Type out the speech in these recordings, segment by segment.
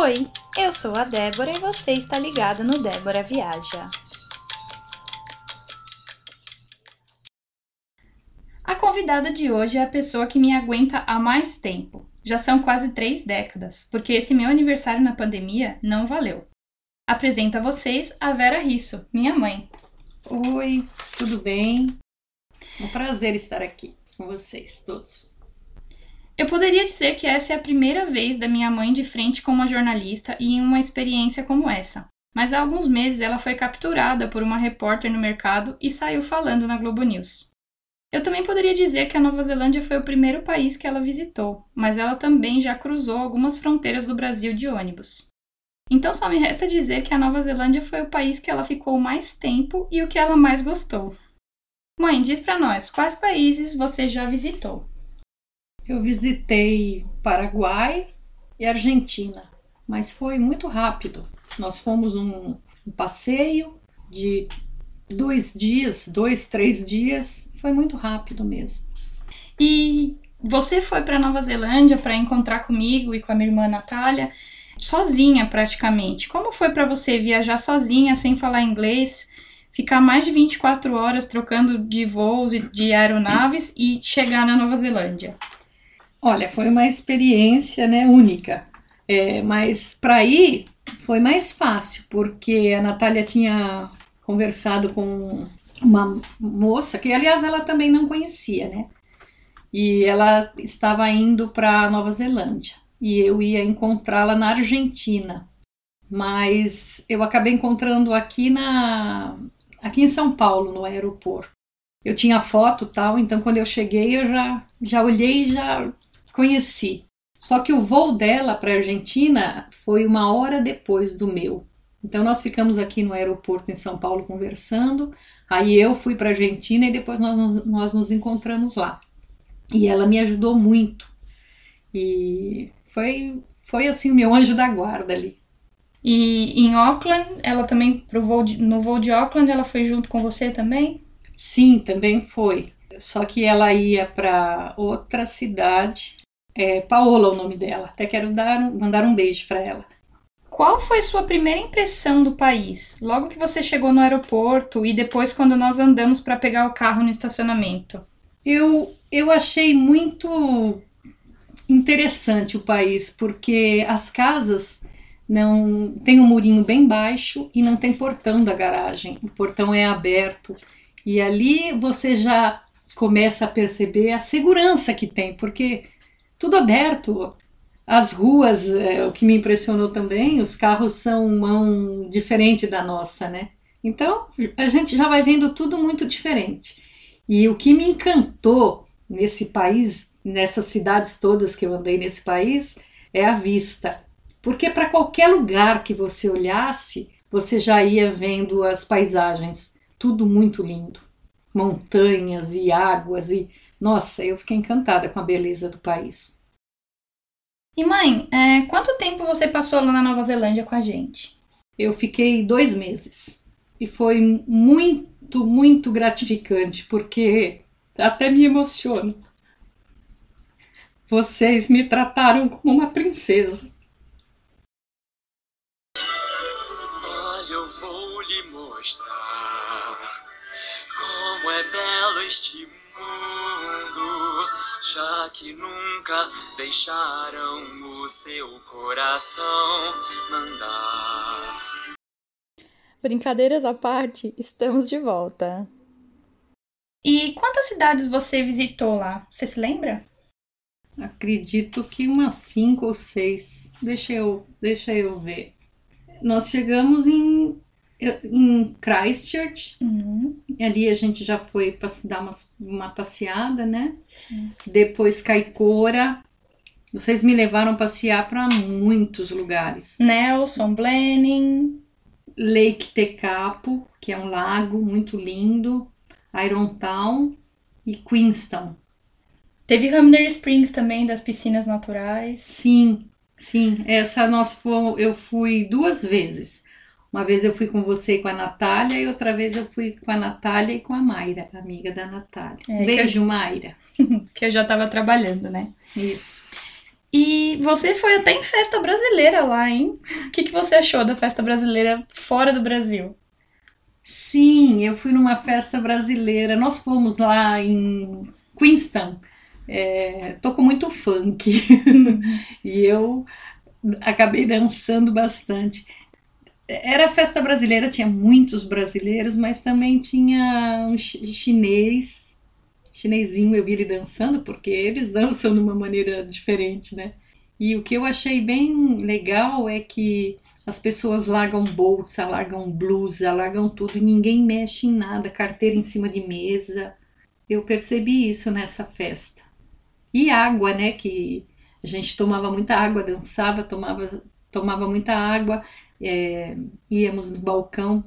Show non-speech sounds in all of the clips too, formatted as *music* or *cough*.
Oi, eu sou a Débora e você está ligado no Débora Viaja. A convidada de hoje é a pessoa que me aguenta há mais tempo. Já são quase três décadas, porque esse meu aniversário na pandemia não valeu. Apresento a vocês a Vera Risso, minha mãe. Oi, tudo bem? É um prazer estar aqui com vocês todos. Eu poderia dizer que essa é a primeira vez da minha mãe de frente com uma jornalista e em uma experiência como essa. Mas há alguns meses ela foi capturada por uma repórter no mercado e saiu falando na Globo News. Eu também poderia dizer que a Nova Zelândia foi o primeiro país que ela visitou, mas ela também já cruzou algumas fronteiras do Brasil de ônibus. Então só me resta dizer que a Nova Zelândia foi o país que ela ficou mais tempo e o que ela mais gostou. Mãe, diz para nós, quais países você já visitou? Eu visitei Paraguai e Argentina, mas foi muito rápido. Nós fomos um, um passeio de dois dias, dois, três dias, foi muito rápido mesmo. E você foi para Nova Zelândia para encontrar comigo e com a minha irmã Natália, sozinha praticamente. Como foi para você viajar sozinha, sem falar inglês, ficar mais de 24 horas trocando de voos e de aeronaves e chegar na Nova Zelândia? Olha, foi uma experiência né, única. É, mas para ir foi mais fácil, porque a Natália tinha conversado com uma moça, que aliás ela também não conhecia, né? E ela estava indo para Nova Zelândia e eu ia encontrá-la na Argentina. Mas eu acabei encontrando aqui na aqui em São Paulo, no aeroporto. Eu tinha foto tal, então quando eu cheguei eu já já olhei e já conheci. Só que o voo dela para a Argentina foi uma hora depois do meu. Então nós ficamos aqui no aeroporto em São Paulo conversando. Aí eu fui para a Argentina e depois nós, nós nos encontramos lá. E ela me ajudou muito. E foi, foi assim o meu anjo da guarda ali. E em Auckland, ela também pro voo de, no voo de Auckland, ela foi junto com você também? Sim, também foi. Só que ela ia para outra cidade é Paola o nome dela. Até quero dar, mandar um beijo para ela. Qual foi sua primeira impressão do país? Logo que você chegou no aeroporto e depois quando nós andamos para pegar o carro no estacionamento? Eu, eu achei muito interessante o país, porque as casas não tem um murinho bem baixo e não tem portão da garagem. O portão é aberto e ali você já começa a perceber a segurança que tem, porque tudo aberto. As ruas, é, o que me impressionou também, os carros são mão diferente da nossa, né? Então a gente já vai vendo tudo muito diferente. E o que me encantou nesse país, nessas cidades todas que eu andei nesse país, é a vista. Porque para qualquer lugar que você olhasse, você já ia vendo as paisagens, tudo muito lindo. Montanhas e águas e nossa, eu fiquei encantada com a beleza do país. E mãe, é, quanto tempo você passou lá na Nova Zelândia com a gente? Eu fiquei dois meses e foi muito, muito gratificante porque até me emociono. Vocês me trataram como uma princesa. Olha, eu vou lhe mostrar como é belo este mundo já que nunca deixaram o seu coração mandar. Brincadeiras à parte, estamos de volta. E quantas cidades você visitou lá? Você se lembra? Acredito que umas cinco ou seis. Deixa eu, deixa eu ver. Nós chegamos em em Christchurch. Uhum. Ali a gente já foi dar uma, uma passeada, né? Sim. Depois Caicora. Vocês me levaram passear para muitos lugares. Nelson, Blenheim. Lake Tekapo, que é um lago muito lindo. Irontown e Queenstown. Teve Hamner Springs também, das piscinas naturais. Sim, sim. Essa nós fomos, eu fui duas vezes. Uma vez eu fui com você e com a Natália, e outra vez eu fui com a Natália e com a Mayra, amiga da Natália. É, Beijo, eu... Mayra. *laughs* que eu já estava trabalhando, né? Isso. E você foi até em festa brasileira lá, hein? O que, que você achou da festa brasileira fora do Brasil? Sim, eu fui numa festa brasileira. Nós fomos lá em Queenstown. É, tocou muito funk *laughs* e eu acabei dançando bastante. Era festa brasileira, tinha muitos brasileiros, mas também tinha um chinês, chinesinho, eu vi ele dançando, porque eles *laughs* dançam de uma maneira diferente, né? E o que eu achei bem legal é que as pessoas largam bolsa, largam blusa, largam tudo e ninguém mexe em nada, carteira em cima de mesa. Eu percebi isso nessa festa. E água, né? Que a gente tomava muita água, dançava, tomava, tomava muita água é, íamos no balcão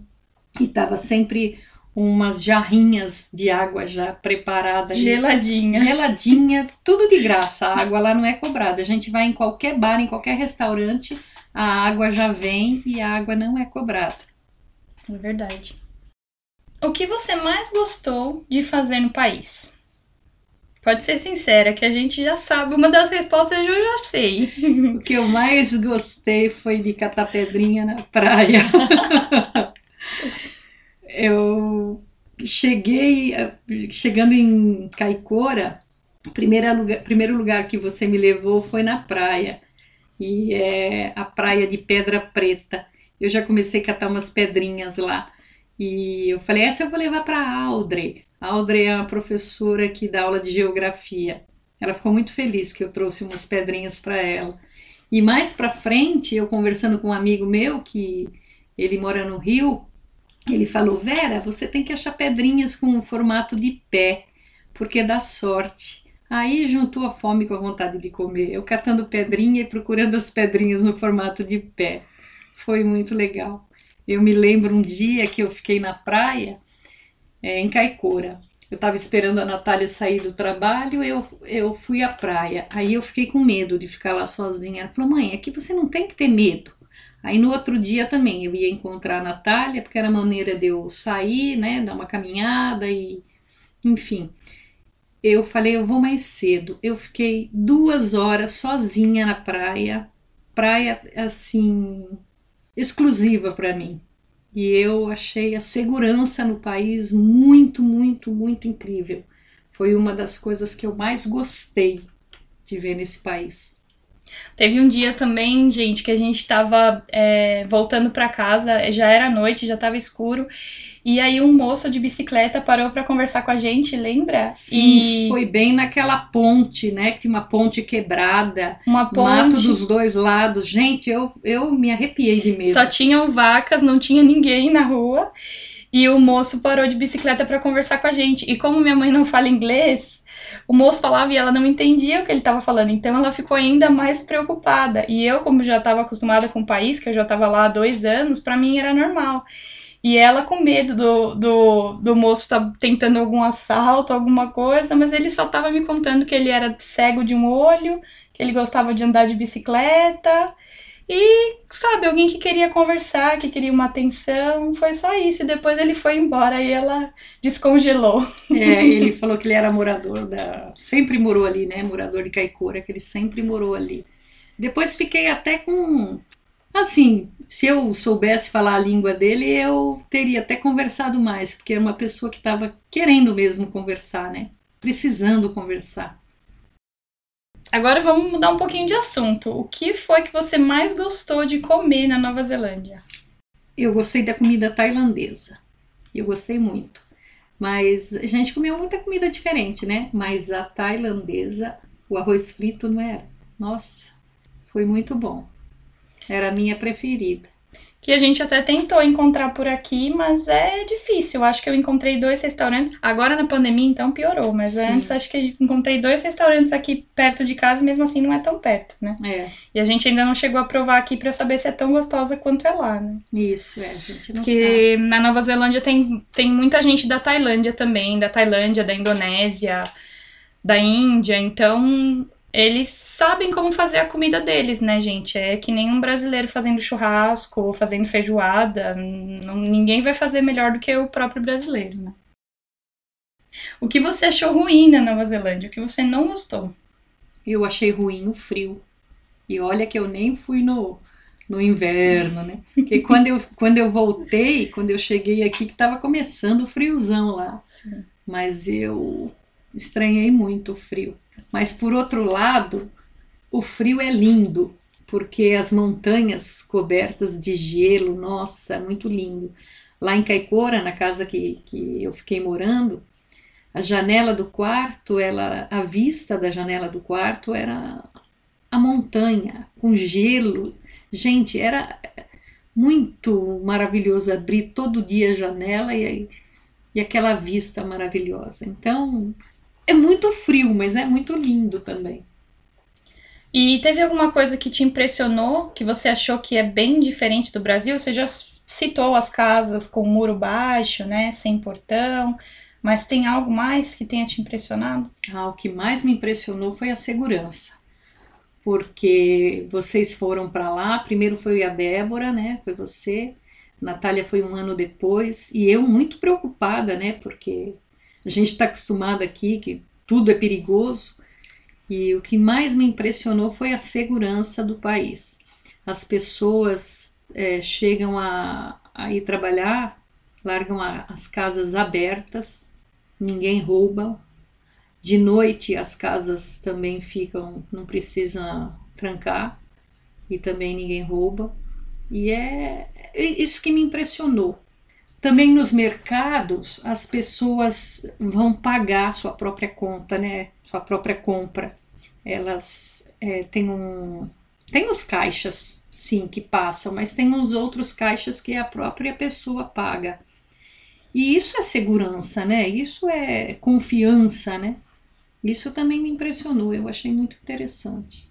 e tava sempre umas jarrinhas de água já preparada. Geladinha. Geladinha, tudo de graça. A água lá não é cobrada. A gente vai em qualquer bar, em qualquer restaurante, a água já vem e a água não é cobrada. É verdade. O que você mais gostou de fazer no país? Pode ser sincera, que a gente já sabe. Uma das respostas eu já sei. O que eu mais gostei foi de catar pedrinha na praia. *laughs* eu cheguei, chegando em Caicora, primeiro lugar, primeiro lugar que você me levou foi na praia. E é a praia de Pedra Preta. Eu já comecei a catar umas pedrinhas lá. E eu falei, essa eu vou levar para Audrey. A Audrey é uma professora que dá aula de geografia. Ela ficou muito feliz que eu trouxe umas pedrinhas para ela. E mais para frente, eu conversando com um amigo meu que ele mora no Rio, ele falou: "Vera, você tem que achar pedrinhas com o formato de pé, porque dá sorte". Aí juntou a fome com a vontade de comer. Eu catando pedrinha e procurando as pedrinhas no formato de pé. Foi muito legal. Eu me lembro um dia que eu fiquei na praia é, em Caicora. Eu estava esperando a Natália sair do trabalho, eu, eu fui à praia. Aí eu fiquei com medo de ficar lá sozinha. Ela falou: mãe, aqui você não tem que ter medo. Aí no outro dia também eu ia encontrar a Natália, porque era maneira de eu sair, né, dar uma caminhada e. Enfim. Eu falei: eu vou mais cedo. Eu fiquei duas horas sozinha na praia. Praia, assim, exclusiva para mim. E eu achei a segurança no país muito, muito, muito incrível. Foi uma das coisas que eu mais gostei de ver nesse país. Teve um dia também, gente, que a gente estava é, voltando para casa, já era noite, já estava escuro, e aí um moço de bicicleta parou para conversar com a gente, lembra? Sim, e... foi bem naquela ponte, né? Que tinha uma ponte quebrada. Uma ponte. Mato dos dois lados. Gente, eu, eu me arrepiei de medo. Só tinham vacas, não tinha ninguém na rua. E o moço parou de bicicleta para conversar com a gente. E como minha mãe não fala inglês, o moço falava e ela não entendia o que ele estava falando. Então ela ficou ainda mais preocupada. E eu, como já estava acostumada com o país, que eu já estava lá há dois anos, para mim era normal. E ela com medo do, do, do moço tá tentando algum assalto, alguma coisa, mas ele só tava me contando que ele era cego de um olho, que ele gostava de andar de bicicleta. E, sabe, alguém que queria conversar, que queria uma atenção, foi só isso. E depois ele foi embora e ela descongelou. É, ele falou que ele era morador da. Sempre morou ali, né? Morador de Caicora, que ele sempre morou ali. Depois fiquei até com Assim, se eu soubesse falar a língua dele, eu teria até conversado mais, porque era uma pessoa que estava querendo mesmo conversar, né? Precisando conversar. Agora vamos mudar um pouquinho de assunto. O que foi que você mais gostou de comer na Nova Zelândia? Eu gostei da comida tailandesa. Eu gostei muito. Mas a gente comeu muita comida diferente, né? Mas a tailandesa, o arroz frito não era. Nossa, foi muito bom. Era a minha preferida. Que a gente até tentou encontrar por aqui, mas é difícil. Acho que eu encontrei dois restaurantes. Agora na pandemia, então piorou. Mas Sim. antes acho que encontrei dois restaurantes aqui perto de casa, mesmo assim não é tão perto, né? É. E a gente ainda não chegou a provar aqui para saber se é tão gostosa quanto é lá, né? Isso, é, a gente não que sabe. na Nova Zelândia tem, tem muita gente da Tailândia também, da Tailândia, da Indonésia, da Índia. Então eles sabem como fazer a comida deles, né, gente? É que nem um brasileiro fazendo churrasco ou fazendo feijoada. Não, ninguém vai fazer melhor do que o próprio brasileiro, né? O que você achou ruim na Nova Zelândia? O que você não gostou? Eu achei ruim o frio. E olha que eu nem fui no, no inverno, né? Porque *laughs* quando eu, quando eu voltei, quando eu cheguei aqui, que estava começando o friozão lá. Sim. Mas eu estranhei muito o frio. Mas por outro lado, o frio é lindo, porque as montanhas cobertas de gelo, nossa, muito lindo. Lá em Caicora, na casa que, que eu fiquei morando, a janela do quarto, ela, a vista da janela do quarto era a montanha com gelo. Gente, era muito maravilhoso abrir todo dia a janela e, e aquela vista maravilhosa. Então, é muito frio, mas é muito lindo também. E teve alguma coisa que te impressionou, que você achou que é bem diferente do Brasil? Você já citou as casas com muro baixo, né, sem portão, mas tem algo mais que tenha te impressionado? Ah, o que mais me impressionou foi a segurança. Porque vocês foram para lá, primeiro foi a Débora, né? Foi você. Natália foi um ano depois e eu muito preocupada, né? Porque a gente está acostumado aqui que tudo é perigoso. E o que mais me impressionou foi a segurança do país. As pessoas é, chegam a, a, ir trabalhar, largam a, as casas abertas, ninguém rouba. De noite as casas também ficam, não precisa trancar e também ninguém rouba. E é isso que me impressionou. Também nos mercados as pessoas vão pagar sua própria conta, né? Sua própria compra. Elas é, têm um tem os caixas, sim, que passam, mas tem uns outros caixas que a própria pessoa paga. E isso é segurança, né? Isso é confiança, né? Isso também me impressionou, eu achei muito interessante.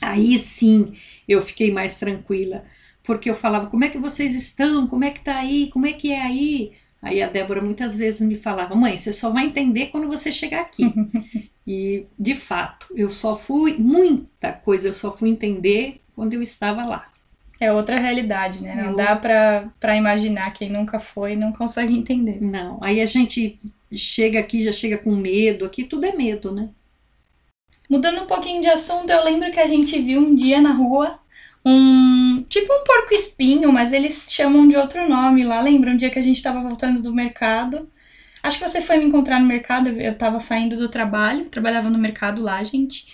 Aí sim eu fiquei mais tranquila, porque eu falava: como é que vocês estão? Como é que tá aí? Como é que é aí? Aí a Débora muitas vezes me falava: mãe, você só vai entender quando você chegar aqui. *laughs* e de fato, eu só fui, muita coisa eu só fui entender quando eu estava lá. É outra realidade, né? Não é dá para imaginar. Quem nunca foi não consegue entender. Não. Aí a gente chega aqui, já chega com medo. Aqui tudo é medo, né? Mudando um pouquinho de assunto, eu lembro que a gente viu um dia na rua um tipo um porco espinho, mas eles chamam de outro nome lá. Lembra um dia que a gente estava voltando do mercado? Acho que você foi me encontrar no mercado, eu estava saindo do trabalho, trabalhava no mercado lá, gente.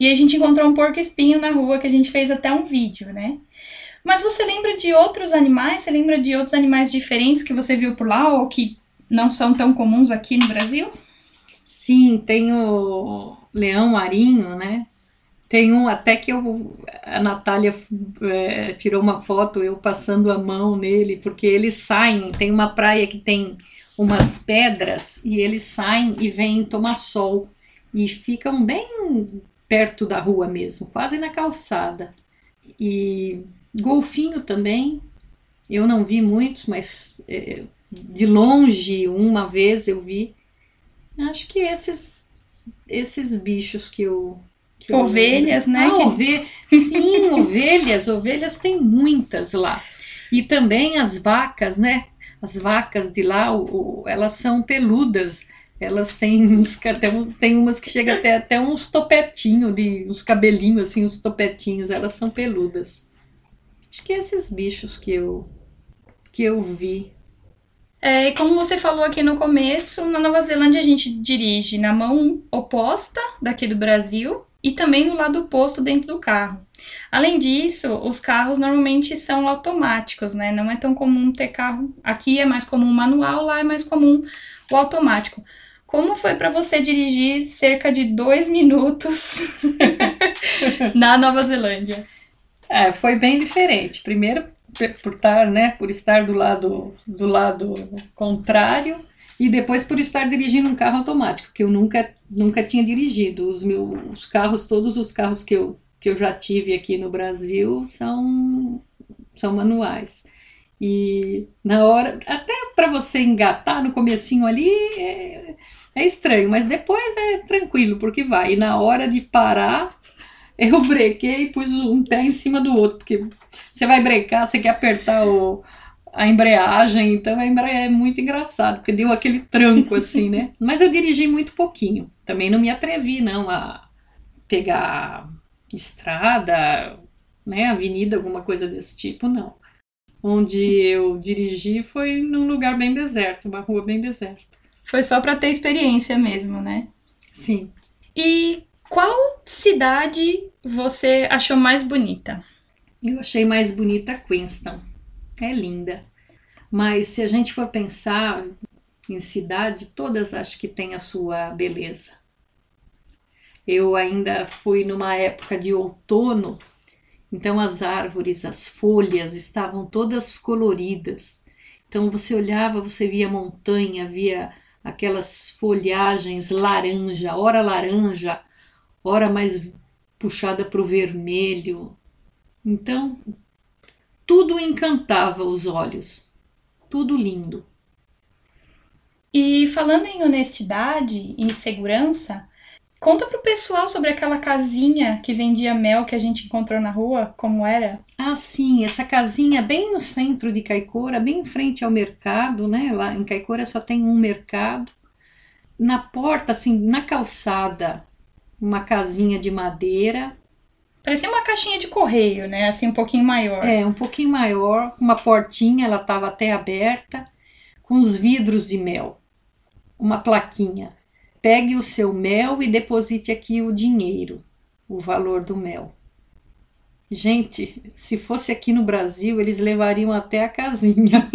E a gente encontrou um porco espinho na rua que a gente fez até um vídeo, né? Mas você lembra de outros animais? Você lembra de outros animais diferentes que você viu por lá ou que não são tão comuns aqui no Brasil? Sim, tem o leão marinho, né? Tem um até que eu, a Natália é, tirou uma foto, eu passando a mão nele, porque eles saem. Tem uma praia que tem umas pedras e eles saem e vêm tomar sol e ficam bem perto da rua mesmo, quase na calçada. E golfinho também, eu não vi muitos, mas é, de longe, uma vez eu vi. Acho que esses esses bichos que eu. Que ovelhas, eu né? Ah, ove... Sim, *laughs* ovelhas. Ovelhas tem muitas lá. E também as vacas, né? As vacas de lá, o, o, elas são peludas. Elas têm uns até tem umas que chegam até, até uns topetinhos, de, uns cabelinhos assim, uns topetinhos. Elas são peludas. Acho que esses bichos que eu que eu vi é, e como você falou aqui no começo, na Nova Zelândia a gente dirige na mão oposta daqui do Brasil e também no lado oposto dentro do carro. Além disso, os carros normalmente são automáticos, né? Não é tão comum ter carro. Aqui é mais comum manual, lá é mais comum o automático. Como foi para você dirigir cerca de dois minutos *laughs* na Nova Zelândia? É, foi bem diferente. Primeiro, por estar, né, por estar do lado do lado contrário e depois por estar dirigindo um carro automático, que eu nunca nunca tinha dirigido. Os meus carros, todos os carros que eu que eu já tive aqui no Brasil são são manuais. E na hora, até para você engatar no comecinho ali é, é estranho, mas depois é tranquilo, porque vai. E na hora de parar, *laughs* eu brequei e pus um pé em cima do outro, porque você vai brecar, você quer apertar o, a embreagem, então a embreagem é muito engraçado, porque deu aquele tranco assim, né? *laughs* Mas eu dirigi muito pouquinho. Também não me atrevi não a pegar estrada, né, avenida, alguma coisa desse tipo, não. Onde eu dirigi foi num lugar bem deserto, uma rua bem deserta. Foi só para ter experiência mesmo, né? Sim. E qual cidade você achou mais bonita? Eu achei mais bonita Queenstown. É linda. Mas se a gente for pensar em cidade, todas acho que têm a sua beleza. Eu ainda fui numa época de outono, então as árvores, as folhas estavam todas coloridas. Então você olhava, você via montanha, via aquelas folhagens laranja, ora laranja, ora mais puxada para o vermelho. Então tudo encantava os olhos, tudo lindo. E falando em honestidade e segurança, Conta pro pessoal sobre aquela casinha que vendia mel que a gente encontrou na rua, como era? Ah, sim, essa casinha bem no centro de Caicora, bem em frente ao mercado, né? Lá em Caicora só tem um mercado. Na porta, assim, na calçada, uma casinha de madeira. Parecia uma caixinha de correio, né? Assim, um pouquinho maior. É, um pouquinho maior, uma portinha, ela estava até aberta, com os vidros de mel. Uma plaquinha Pegue o seu mel e deposite aqui o dinheiro, o valor do mel. Gente, se fosse aqui no Brasil, eles levariam até a casinha.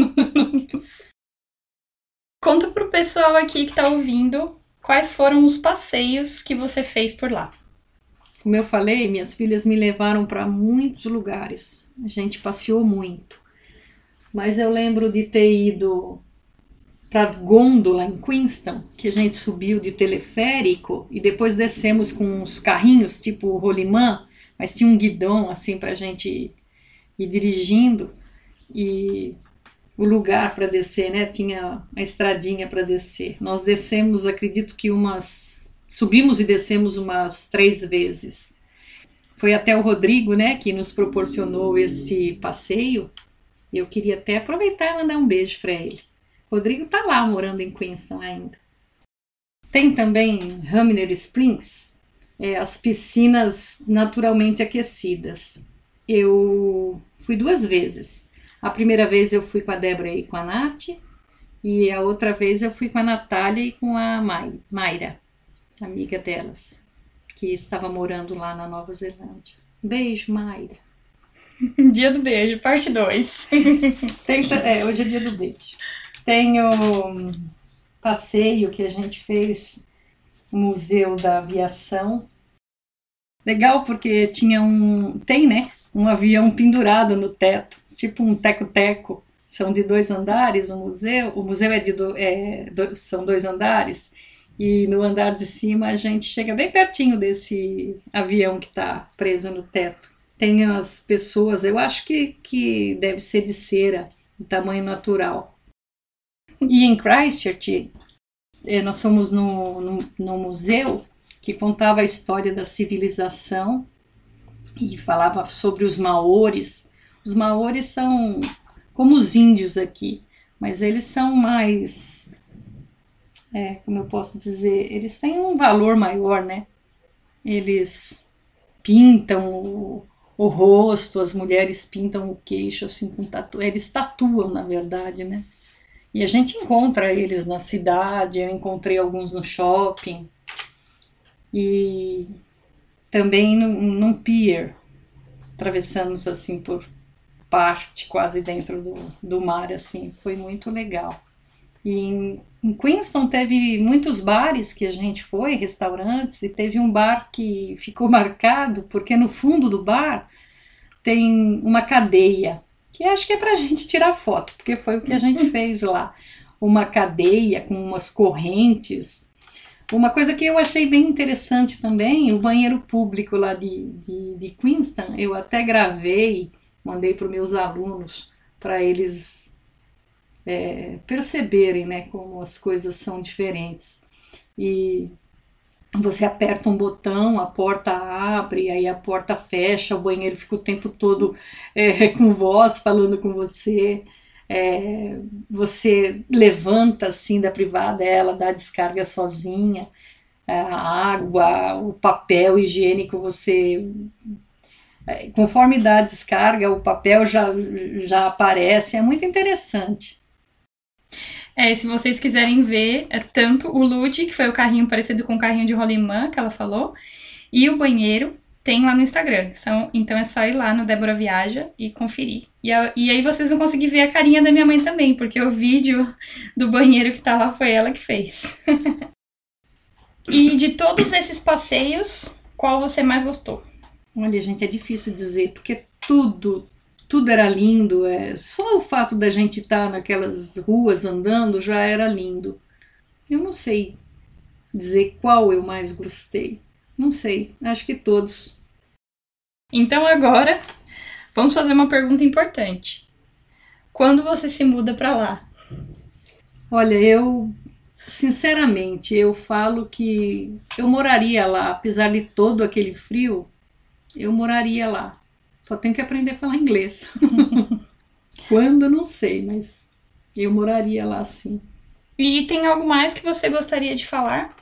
*laughs* Conta pro pessoal aqui que tá ouvindo quais foram os passeios que você fez por lá. Como eu falei, minhas filhas me levaram para muitos lugares. A gente passeou muito. Mas eu lembro de ter ido para Gôndola, em Queenstown, que a gente subiu de teleférico e depois descemos com uns carrinhos tipo rolimã, mas tinha um guidão assim para a gente ir dirigindo e o lugar para descer, né? Tinha a estradinha para descer. Nós descemos, acredito que umas. Subimos e descemos umas três vezes. Foi até o Rodrigo, né, que nos proporcionou esse passeio. Eu queria até aproveitar e mandar um beijo para ele. Rodrigo tá lá morando em Queenstown ainda. Tem também Hamner Springs, é, as piscinas naturalmente aquecidas. Eu fui duas vezes. A primeira vez eu fui com a Débora e com a Nath, e a outra vez eu fui com a Natália e com a Mayra, amiga delas, que estava morando lá na Nova Zelândia. Beijo, Mayra. *laughs* Dia do beijo, parte 2. *laughs* é, hoje é dia do beijo. Tem o passeio que a gente fez no Museu da Aviação. Legal porque tinha um. Tem, né? Um avião pendurado no teto, tipo um teco-teco. São de dois andares o museu. O museu é de do, é, do, são dois andares. E no andar de cima a gente chega bem pertinho desse avião que está preso no teto. Tem as pessoas, eu acho que, que deve ser de cera, de tamanho natural e em Christchurch, eh, nós fomos no, no, no museu que contava a história da civilização e falava sobre os maores. Os maores são como os índios aqui, mas eles são mais. É, como eu posso dizer? Eles têm um valor maior, né? Eles pintam o, o rosto, as mulheres pintam o queixo assim com tatu. Eles tatuam, na verdade, né? E a gente encontra eles na cidade, eu encontrei alguns no shopping. E também num, pier, atravessamos assim por parte quase dentro do, do mar, assim, foi muito legal. E em Queenstown teve muitos bares que a gente foi, restaurantes, e teve um bar que ficou marcado, porque no fundo do bar tem uma cadeia que acho que é para a gente tirar foto, porque foi o que a gente fez lá. Uma cadeia com umas correntes. Uma coisa que eu achei bem interessante também, o banheiro público lá de, de, de Queenstown, eu até gravei, mandei para os meus alunos, para eles é, perceberem né, como as coisas são diferentes. E você aperta um botão, a porta abre, aí a porta fecha, o banheiro fica o tempo todo é, *laughs* com voz falando com você. É, você levanta assim da privada, ela dá descarga sozinha. a água, o papel higiênico, você é, conforme dá a descarga, o papel já, já aparece, é muito interessante. É, se vocês quiserem ver, é tanto o Lud, que foi o carrinho parecido com o carrinho de rolimã que ela falou, e o banheiro, tem lá no Instagram. São, então é só ir lá no Débora Viaja e conferir. E, a, e aí vocês vão conseguir ver a carinha da minha mãe também, porque o vídeo do banheiro que tá lá foi ela que fez. *laughs* e de todos esses passeios, qual você mais gostou? Olha, gente, é difícil dizer, porque tudo, tudo era lindo. É, só o fato da gente estar tá naquelas ruas andando já era lindo. Eu não sei dizer qual eu mais gostei. Não sei, acho que todos. Então agora, vamos fazer uma pergunta importante. Quando você se muda para lá? Olha, eu sinceramente, eu falo que eu moraria lá, apesar de todo aquele frio, eu moraria lá. Só tenho que aprender a falar inglês. *laughs* Quando, não sei, mas eu moraria lá sim. E tem algo mais que você gostaria de falar?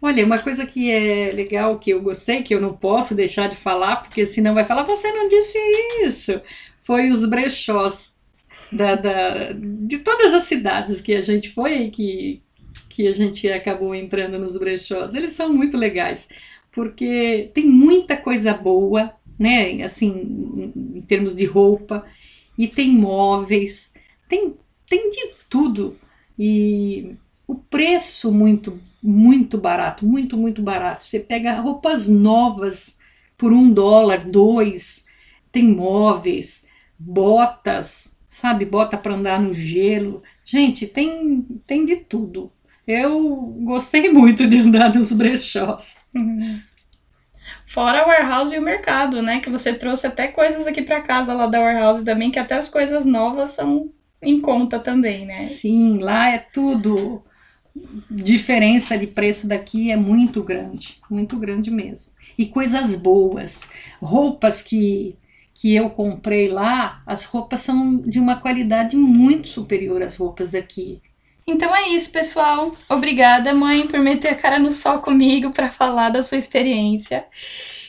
Olha, uma coisa que é legal, que eu gostei, que eu não posso deixar de falar, porque senão vai falar, você não disse isso. Foi os brechós da, da, de todas as cidades que a gente foi, que, que a gente acabou entrando nos brechós. Eles são muito legais, porque tem muita coisa boa, né? Assim, em termos de roupa, e tem móveis, tem, tem de tudo. E o preço muito, muito barato, muito, muito barato. Você pega roupas novas por um dólar, dois, tem móveis, botas, sabe, bota para andar no gelo. Gente, tem, tem de tudo. Eu gostei *laughs* muito de andar nos brechós. Fora o warehouse e o mercado, né? Que você trouxe até coisas aqui para casa lá da warehouse também, que até as coisas novas são em conta também, né? Sim, lá é tudo diferença de preço daqui é muito grande, muito grande mesmo. E coisas boas, roupas que que eu comprei lá, as roupas são de uma qualidade muito superior às roupas daqui. Então é isso, pessoal. Obrigada, mãe, por meter a cara no sol comigo para falar da sua experiência.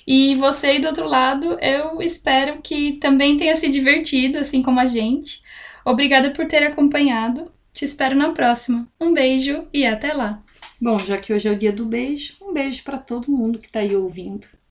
E você aí do outro lado, eu espero que também tenha se divertido, assim como a gente. Obrigada por ter acompanhado. Te espero na próxima. Um beijo e até lá. Bom, já que hoje é o dia do beijo, um beijo para todo mundo que está aí ouvindo.